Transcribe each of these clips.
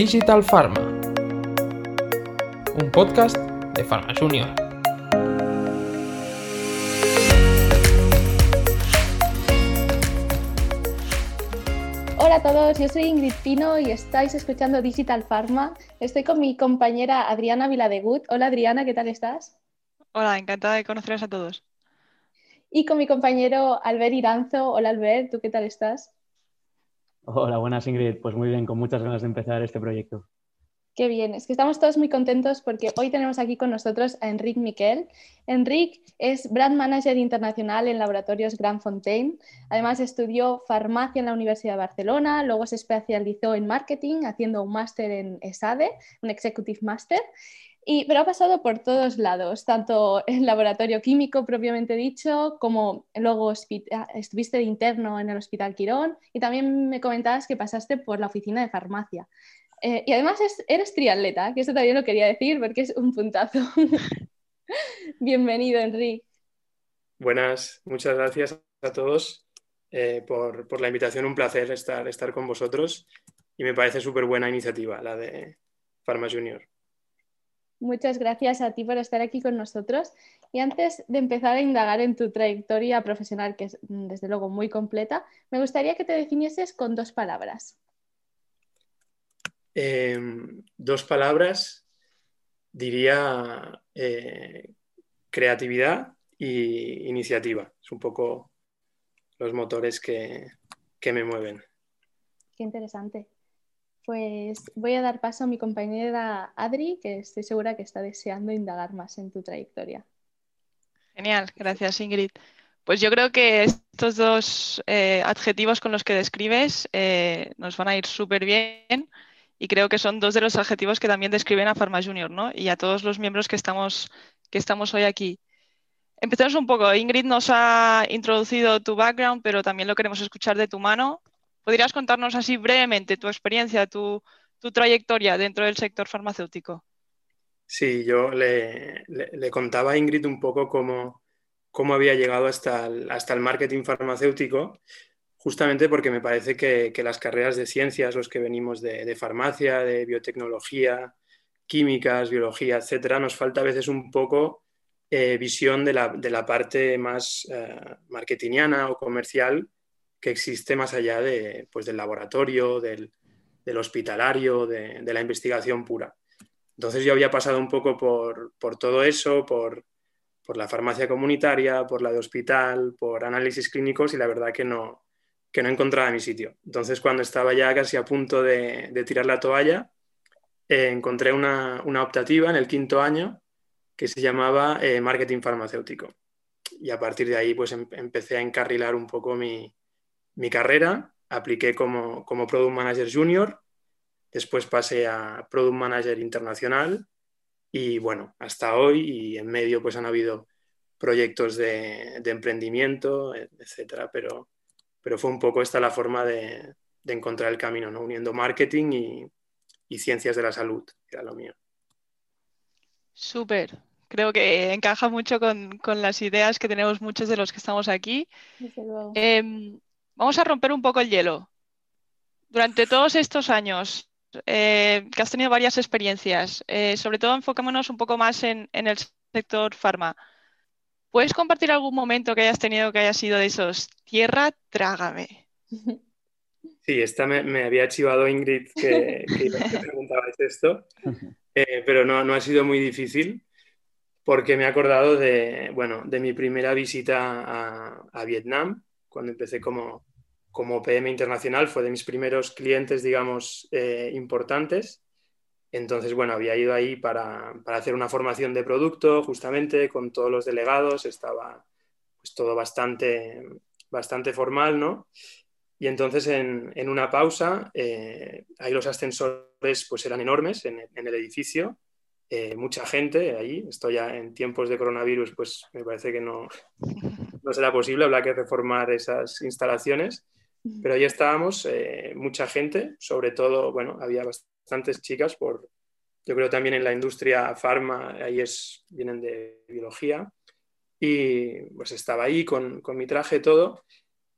Digital Pharma, un podcast de Pharma Junior. Hola a todos, yo soy Ingrid Pino y estáis escuchando Digital Pharma. Estoy con mi compañera Adriana Viladegut. Hola Adriana, ¿qué tal estás? Hola, encantada de conoceros a todos. Y con mi compañero Albert Iranzo. Hola Albert, ¿tú qué tal estás? Hola, buenas Ingrid. Pues muy bien, con muchas ganas de empezar este proyecto. Qué bien, es que estamos todos muy contentos porque hoy tenemos aquí con nosotros a Enric Miquel. Enric es Brand Manager Internacional en Laboratorios Grand Fontaine. Además estudió farmacia en la Universidad de Barcelona, luego se especializó en marketing haciendo un máster en ESADE, un Executive Master, pero ha pasado por todos lados, tanto en laboratorio químico propiamente dicho, como luego estuviste de interno en el Hospital Quirón y también me comentabas que pasaste por la oficina de farmacia. Eh, y además eres triatleta, que eso también lo quería decir porque es un puntazo. Bienvenido, Enrique. Buenas, muchas gracias a todos eh, por, la invitación. Un placer estar, estar con vosotros y me parece súper buena iniciativa la de Pharma Junior. Muchas gracias a ti por estar aquí con nosotros. Y antes de empezar a indagar en tu trayectoria profesional, que es mm, desde luego muy completa, me gustaría que te definieses con dos palabras. Em, dos palabras, diría eh, creatividad e iniciativa. Es un poco los motores que, que me mueven. Qué interesante. Pues voy a dar paso a mi compañera Adri, que estoy segura que está deseando indagar más en tu trayectoria. Genial, gracias Ingrid. Pues yo creo que estos dos eh, adjetivos con los que describes eh, nos van a ir súper bien y creo que son dos de los adjetivos que también describen a Pharma Junior ¿no? y a todos los miembros que estamos, que estamos hoy aquí. Empecemos un poco. Ingrid nos ha introducido tu background, pero también lo queremos escuchar de tu mano. ¿Podrías contarnos así brevemente tu experiencia, tu, trayectoria dentro del sector farmacéutico? Sí, yo le, contaba a Ingrid un poco cómo, había llegado hasta el, hasta el marketing farmacéutico, justamente porque me parece que, las carreras de ciencias, los que venimos de, farmacia, de biotecnología, químicas, biología, etcétera, nos falta a veces un poco eh, visión de la, parte más eh, marketingiana o comercial que existe más allá de, pues, del laboratorio, del, hospitalario, de, la investigación pura. Entonces yo había pasado un poco por, todo eso, por, la farmacia comunitaria, por la de hospital, por análisis clínicos y la verdad que no, que no encontraba mi sitio. Entonces cuando estaba ya casi a punto de, tirar la toalla, eh, encontré una, optativa en el quinto año que se llamaba eh, marketing farmacéutico. Y a partir de ahí pues em, empecé a encarrilar un poco mi, mi carrera, apliqué como, como Product Manager Junior, después pasé a Product Manager Internacional y bueno, hasta hoy y en medio pues han habido proyectos de, emprendimiento, etcétera, pero, pero fue un poco esta la forma de, encontrar el camino, ¿no? uniendo marketing y, y, ciencias de la salud, que era lo mío. Súper, creo que encaja mucho con, con, las ideas que tenemos muchos de los que estamos aquí. Eh, Vamos a romper un poco el hielo. Durante todos estos años eh, que has tenido varias experiencias, eh, sobre todo enfocémonos un poco más en, el sector farma. ¿Puedes compartir algún momento que hayas tenido que haya sido de esos? Tierra, trágame. Sí, esta me, había chivado Ingrid que, que preguntabais esto, eh, pero no, no, ha sido muy difícil porque me he acordado de, bueno, de mi primera visita a, a Vietnam, cuando empecé como, como PM internacional, fue de mis primeros clientes, digamos, eh, importantes. Entonces, bueno, había ido ahí para, hacer una formación de producto, justamente con todos los delegados, estaba pues todo bastante, bastante formal, ¿no? Y entonces en, una pausa, eh, ahí los ascensores pues eran enormes en, el edificio, eh, mucha gente ahí, esto ya en tiempos de coronavirus pues me parece que no, no será posible, habrá que reformar esas instalaciones. Pero ahí estábamos, eh, mucha gente, sobre todo, bueno, había bastantes chicas, por, yo creo también en la industria farma, ahí es, vienen de biología, y pues estaba ahí con, con mi traje todo,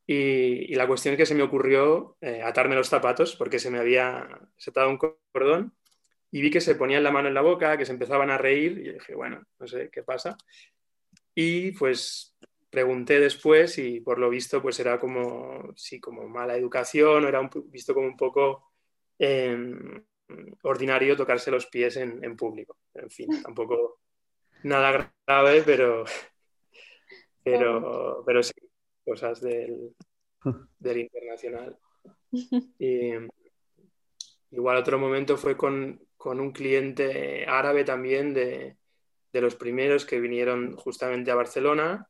Y, la cuestión es que se me ocurrió eh, atarme los zapatos porque se me había setado un cordón y vi que se ponían la mano en la boca, que se empezaban a reír y dije, bueno, no sé qué pasa. Y pues pregunté después y por lo visto pues era como, sí, como mala educación, o era visto como un poco em, ordinario tocarse los pies en, en, público. En fin, tampoco nada grave, pero, pero, pero sí, cosas del, del internacional. igual otro momento fue con, un cliente árabe también de, los primeros que vinieron justamente a Barcelona.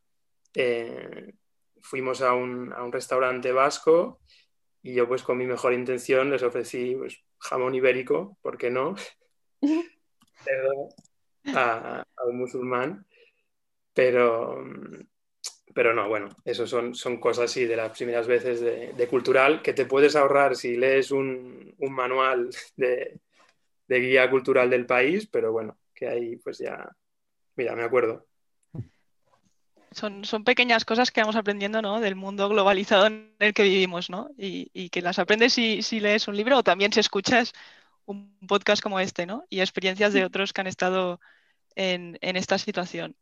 Eh, fuimos a un, restaurante vasco y yo pues con mi mejor intención les ofrecí pues, jamón ibérico, ¿por qué no? a, a, un musulmán. Pero, pero no, bueno, eso son, son cosas así de las primeras veces de, cultural que te puedes ahorrar si lees un, manual de, guía cultural del país, pero bueno, que ahí pues ya, mira, me acuerdo. Son, son pequeñas cosas que vamos aprendiendo ¿no? del mundo globalizado en el que vivimos, ¿no? Y, que las aprendes si, si, lees un libro o también si escuchas un podcast como este, ¿no? Y experiencias de otros que han estado en, esta situación.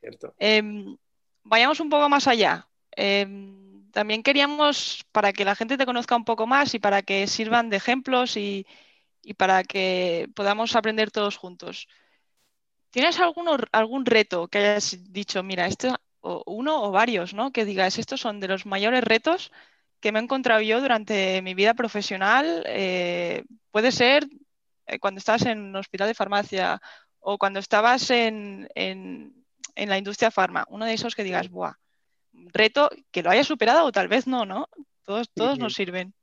Cierto. Em, vayamos un poco más allá. Em, también queríamos, para que la gente te conozca un poco más y para que sirvan de ejemplos y, para que podamos aprender todos juntos. ¿Tienes algún reto que hayas dicho, mira, esto, o uno o varios, ¿no? Que digas, estos son de los mayores retos que me he encontrado yo durante mi vida profesional. Eh, puede ser eh, cuando estás en un hospital de farmacia o cuando estabas en en la industria farma, uno de esos que digas, buah, reto que lo hayas superado o tal vez no, ¿no? Todos, todos nos sirven.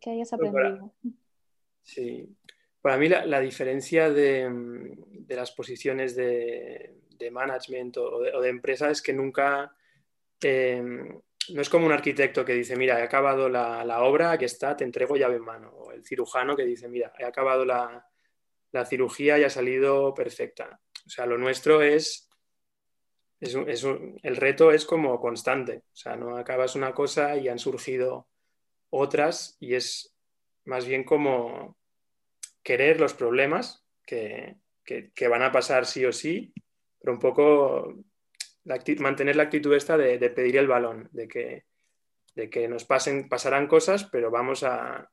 Que hayas aprendido. sí. Para mí la, diferencia de, las posiciones de, management o de, empresa es que nunca... Em, no es como un arquitecto que dice, mira, he acabado la, obra, aquí está, te entrego llave en mano. O el cirujano que dice, mira, he acabado la, la cirugía y ha salido perfecta. O sea, lo nuestro es el reto es como constante, o sea, no acabas una cosa y han surgido otras y es más bien como querer los problemas que, van a pasar sí o sí, pero un poco mantener la actitud esta de, pedir el balón, de que, nos pasen, pasarán cosas, pero vamos a,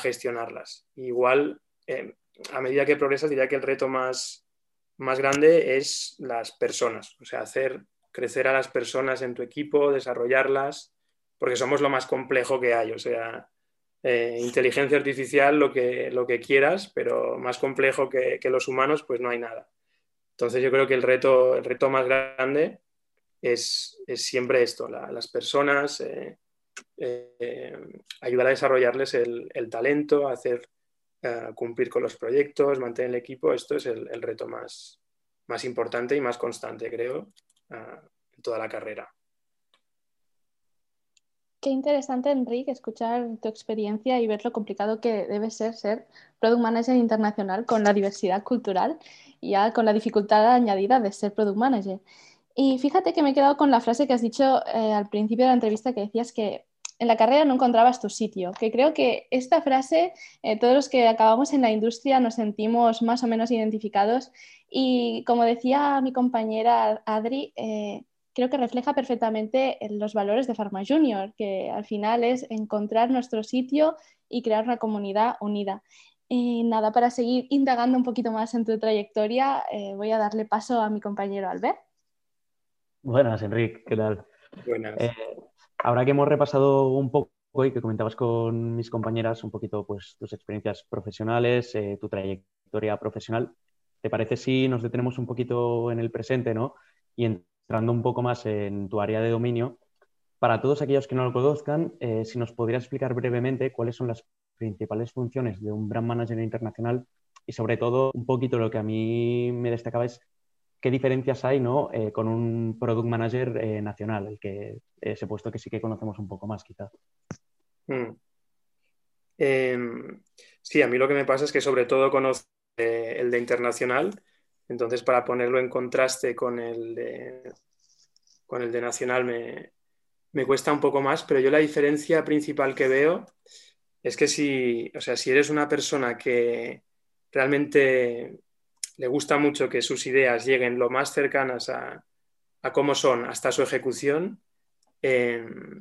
gestionarlas. Igual, eh, a medida que progresas, diría que el reto más, más grande es las personas, o sea, hacer crecer a las personas en tu equipo, desarrollarlas, porque somos lo más complejo que hay, o sea, eh, inteligencia artificial, lo que, lo que quieras, pero más complejo que, los humanos, pues no hay nada. Entonces yo creo que el reto, el reto más grande es, siempre esto, las personas, eh, eh, ayudar a desarrollarles el, el talento, hacer cumplir con los proyectos, mantener el equipo, esto es el, reto más, más, importante y más constante, creo, en toda la carrera. Qué interesante, Enrique, escuchar tu experiencia y ver lo complicado que debe ser ser Product Manager internacional con la diversidad cultural y ya con la dificultad añadida de ser Product Manager. Y fíjate que me he quedado con la frase que has dicho eh, al principio de la entrevista que decías que en la carrera no encontrabas tu sitio, que creo que esta frase, eh, todos los que acabamos en la industria nos sentimos más o menos identificados y como decía mi compañera Adri, eh, creo que refleja perfectamente los valores de Pharma Junior, que al final es encontrar nuestro sitio y crear una comunidad unida. Y nada, para seguir indagando un poquito más en tu trayectoria, eh, voy a darle paso a mi compañero Albert. Buenas, Enrique, ¿qué tal? Buenas. Ahora que hemos repasado un poco y que comentabas con mis compañeras un poquito pues, tus experiencias profesionales, eh, tu trayectoria profesional, ¿te parece si nos detenemos un poquito en el presente ¿no? y entrando un poco más en tu área de dominio? Para todos aquellos que no lo conozcan, eh, si nos podrías explicar brevemente cuáles son las principales funciones de un brand manager internacional y sobre todo un poquito lo que a mí me destacaba es qué diferencias hay ¿no? Eh, con un product manager eh, nacional, el que ese puesto que sí que conocemos un poco más, quizá. Hmm. Em, sí, a mí lo que me pasa es que sobre todo conozco el de internacional, entonces para ponerlo en contraste con el de, con el de nacional me, me cuesta un poco más, pero yo la diferencia principal que veo es que si, o sea, si eres una persona que realmente le gusta mucho que sus ideas lleguen lo más cercanas a, a cómo son hasta su ejecución,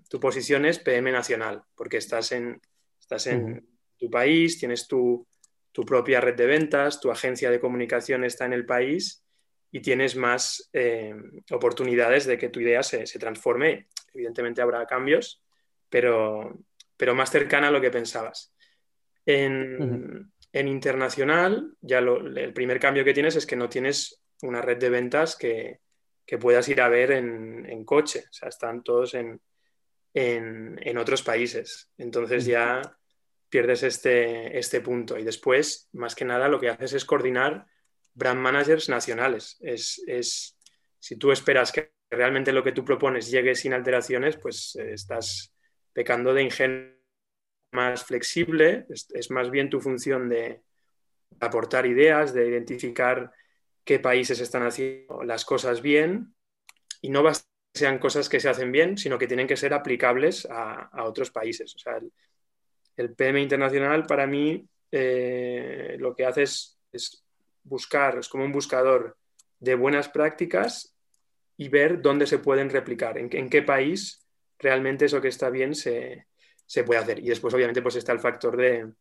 tu posición es PM nacional, porque estás en, estás en tu país, tienes tu, tu, propia red de ventas, tu agencia de comunicación está en el país y tienes más eh, oportunidades de que tu idea se, se, transforme. Evidentemente habrá cambios, pero, pero más cercana a lo que pensabas. En, en internacional, ya el primer cambio que tienes es que no tienes una red de ventas que, que puedas ir a ver en, coche. O sea, están todos en, en, otros países. Entonces ya pierdes este, este punto. Y después, más que nada, lo que haces es coordinar brand managers nacionales. Es, es si tú esperas que realmente lo que tú propones llegue sin alteraciones, pues eh, estás pecando de ingenio más flexible, es, más bien tu función de aportar ideas, de identificar qué países están haciendo las cosas bien y no basta sean cosas que se hacen bien, sino que tienen que ser aplicables a, otros países. O sea, el, PM internacional para mí eh, lo que hace es, buscar, es como un buscador de buenas prácticas y ver dónde se pueden replicar, en, en qué país realmente eso que está bien se, se puede hacer. Y después, obviamente, pues está el factor de,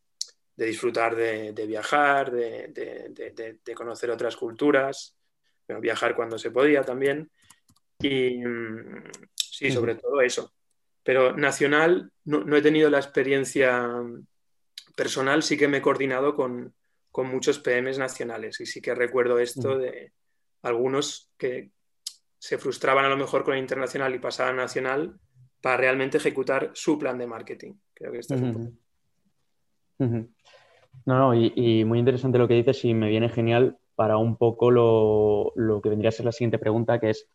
disfrutar de, viajar, de, conocer otras culturas, viajar cuando se podía también. Y mm, sí, sobre todo eso. Pero nacional no, he tenido la experiencia personal, sí que me he coordinado con, muchos PMs nacionales y sí que recuerdo esto de algunos que se frustraban a lo mejor con el internacional y pasaban a nacional para realmente ejecutar su plan de marketing. Creo que esto es un No, no, y, muy interesante lo que dices y me viene genial para un poco lo, que vendría a ser la siguiente pregunta, que es,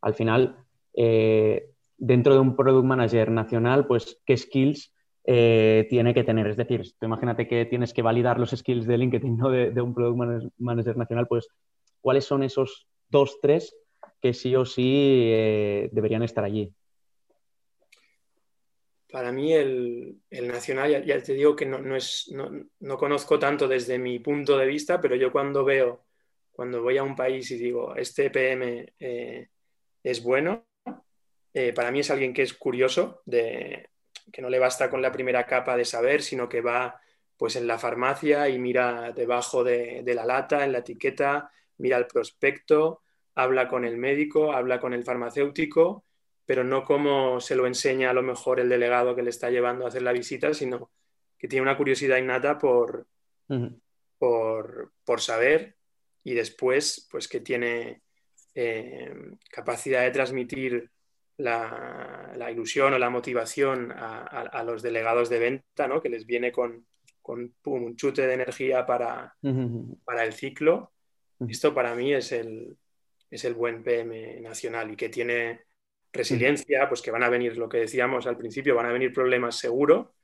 al final, eh, dentro de un Product Manager nacional, pues, ¿qué skills eh, tiene que tener? Es decir, imagínate que tienes que validar los skills de LinkedIn ¿no? de, un Product Manager nacional, pues, ¿cuáles son esos dos, tres que sí o sí eh, deberían estar allí? para mí el, nacional, ya, te digo que no, es, no, conozco tanto desde mi punto de vista, pero yo cuando veo, cuando voy a un país y digo, este PM eh, es bueno, eh, para mí es alguien que es curioso, de, que no le basta con la primera capa de saber, sino que va pues en la farmacia y mira debajo de, de la lata, en la etiqueta, mira el prospecto, habla con el médico, habla con el farmacéutico pero no como se lo enseña a lo mejor el delegado que le está llevando a hacer la visita, sino que tiene una curiosidad innata por, por, saber y después pues que tiene eh, capacidad de transmitir la, ilusión o la motivación a, los delegados de venta, ¿no? que les viene con, un chute de energía para, para el ciclo. Esto para mí es el, es el buen PM nacional y que tiene resiliencia, pues que van a venir, lo que decíamos al principio, van a venir problemas seguro,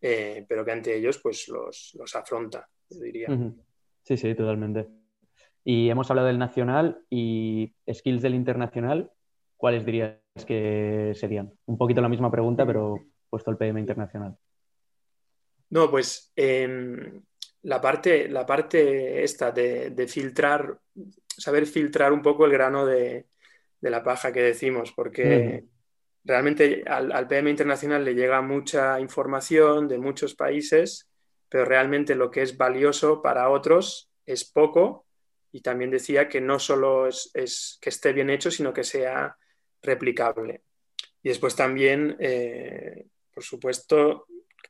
eh, pero que ante ellos pues los, afronta, yo diría. Sí, sí, totalmente. Y hemos hablado del nacional y skills del internacional, ¿cuáles dirías que serían? Un poquito la misma pregunta, pero puesto el PM internacional. No, pues em, la, parte, la parte esta de, de filtrar, saber filtrar un poco el grano de, de la paja que decimos, porque realmente al, PM internacional le llega mucha información de muchos países, pero realmente lo que es valioso para otros es poco. Y también decía que no solo es, que esté bien hecho, sino que sea replicable. Y después también, eh, por supuesto,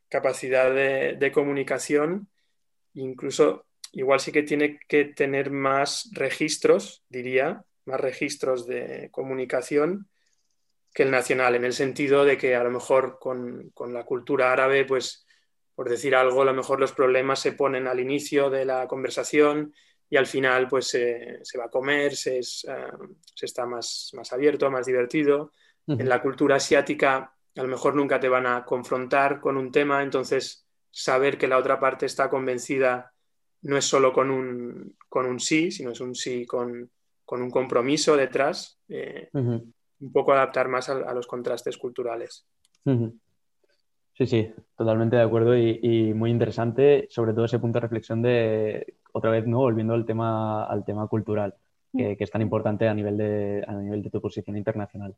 capacidad de, de comunicación, incluso igual sí que tiene que tener más registros, diría, más registros de comunicación que el nacional, en el sentido de que a lo mejor con, la cultura árabe, pues por decir algo, a lo mejor los problemas se ponen al inicio de la conversación y al final pues se va a comer, se, eh, está más, más abierto, más divertido. En la cultura asiática a lo mejor nunca te van a confrontar con un tema, entonces saber que la otra parte está convencida no es solo con un, con un sí, sino es un sí con, con un compromiso detrás, eh, un poco adaptar más a, los contrastes culturales. Sí, sí, totalmente de acuerdo y, muy interesante, sobre todo ese punto de reflexión de, otra vez, ¿no? volviendo al tema, al tema cultural, que, es tan importante a nivel, de, a nivel de tu posición internacional.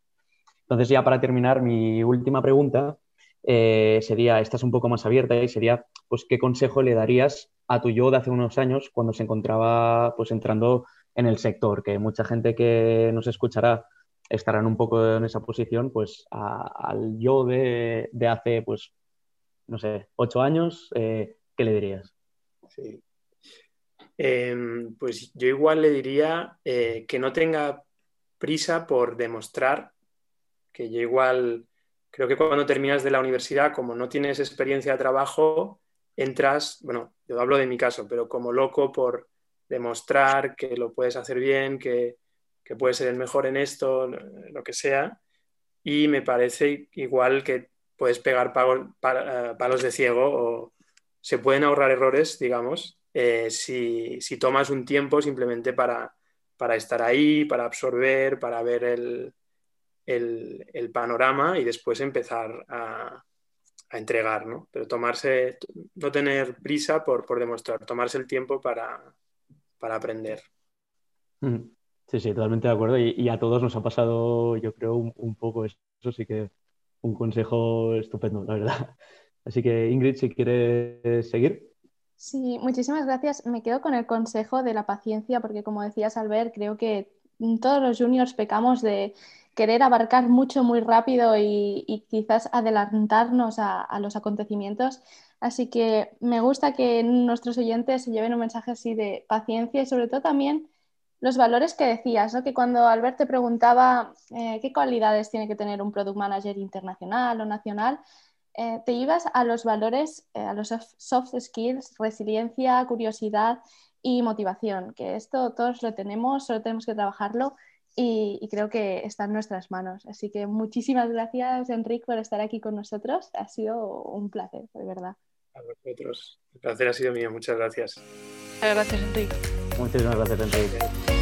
Entonces, ya para terminar, mi última pregunta eh, sería, esta es un poco más abierta y sería, pues, ¿qué consejo le darías a tu yo de hace unos años cuando se encontraba, pues, entrando en el sector? Que mucha gente que nos escuchará estarán un poco en esa posición, pues al yo de, hace, pues, no sé, ocho años, eh, ¿qué le dirías? Sí. Em, pues yo igual le diría eh, que no tenga prisa por demostrar que yo igual creo que cuando terminas de la universidad, como no tienes experiencia de trabajo, entras, bueno, yo hablo de mi caso, pero como loco por demostrar que lo puedes hacer bien, que, que puedes ser el mejor en esto, lo que sea. Y me parece igual que puedes pegar eh, palos de ciego o se pueden ahorrar errores, digamos, eh, si, tomas un tiempo simplemente para, para, estar ahí, para absorber, para ver el, el, panorama y después empezar a, a, entregar, ¿no? Pero tomarse, no tener prisa por, por demostrar, tomarse el tiempo para, para aprender. Mm. Sí, sí, totalmente de acuerdo. Y, a todos nos ha pasado, yo creo, un, poco eso. Sí que un consejo estupendo, la verdad. Así que, Ingrid, si quieres seguir. Sí, muchísimas gracias. Me quedo con el consejo de la paciencia, porque como decías, Albert, creo que todos los juniors pecamos de querer abarcar mucho muy rápido y, quizás adelantarnos a, los acontecimientos. Así que me gusta que nuestros oyentes se lleven un mensaje así de paciencia y sobre todo también los valores que decías, ¿no? que cuando Albert te preguntaba eh, qué cualidades tiene que tener un product manager internacional o nacional, eh, te ibas a los valores, eh, a los soft skills, resiliencia, curiosidad y motivación, que esto todos lo tenemos, solo tenemos que trabajarlo y, creo que está en nuestras manos. Así que muchísimas gracias, Enrique, por estar aquí con nosotros. Ha sido un placer, de verdad. A vosotros. El placer ha sido mío. Muchas gracias. Muchas gracias, Enrique. Muchísimas gracias, Enrique.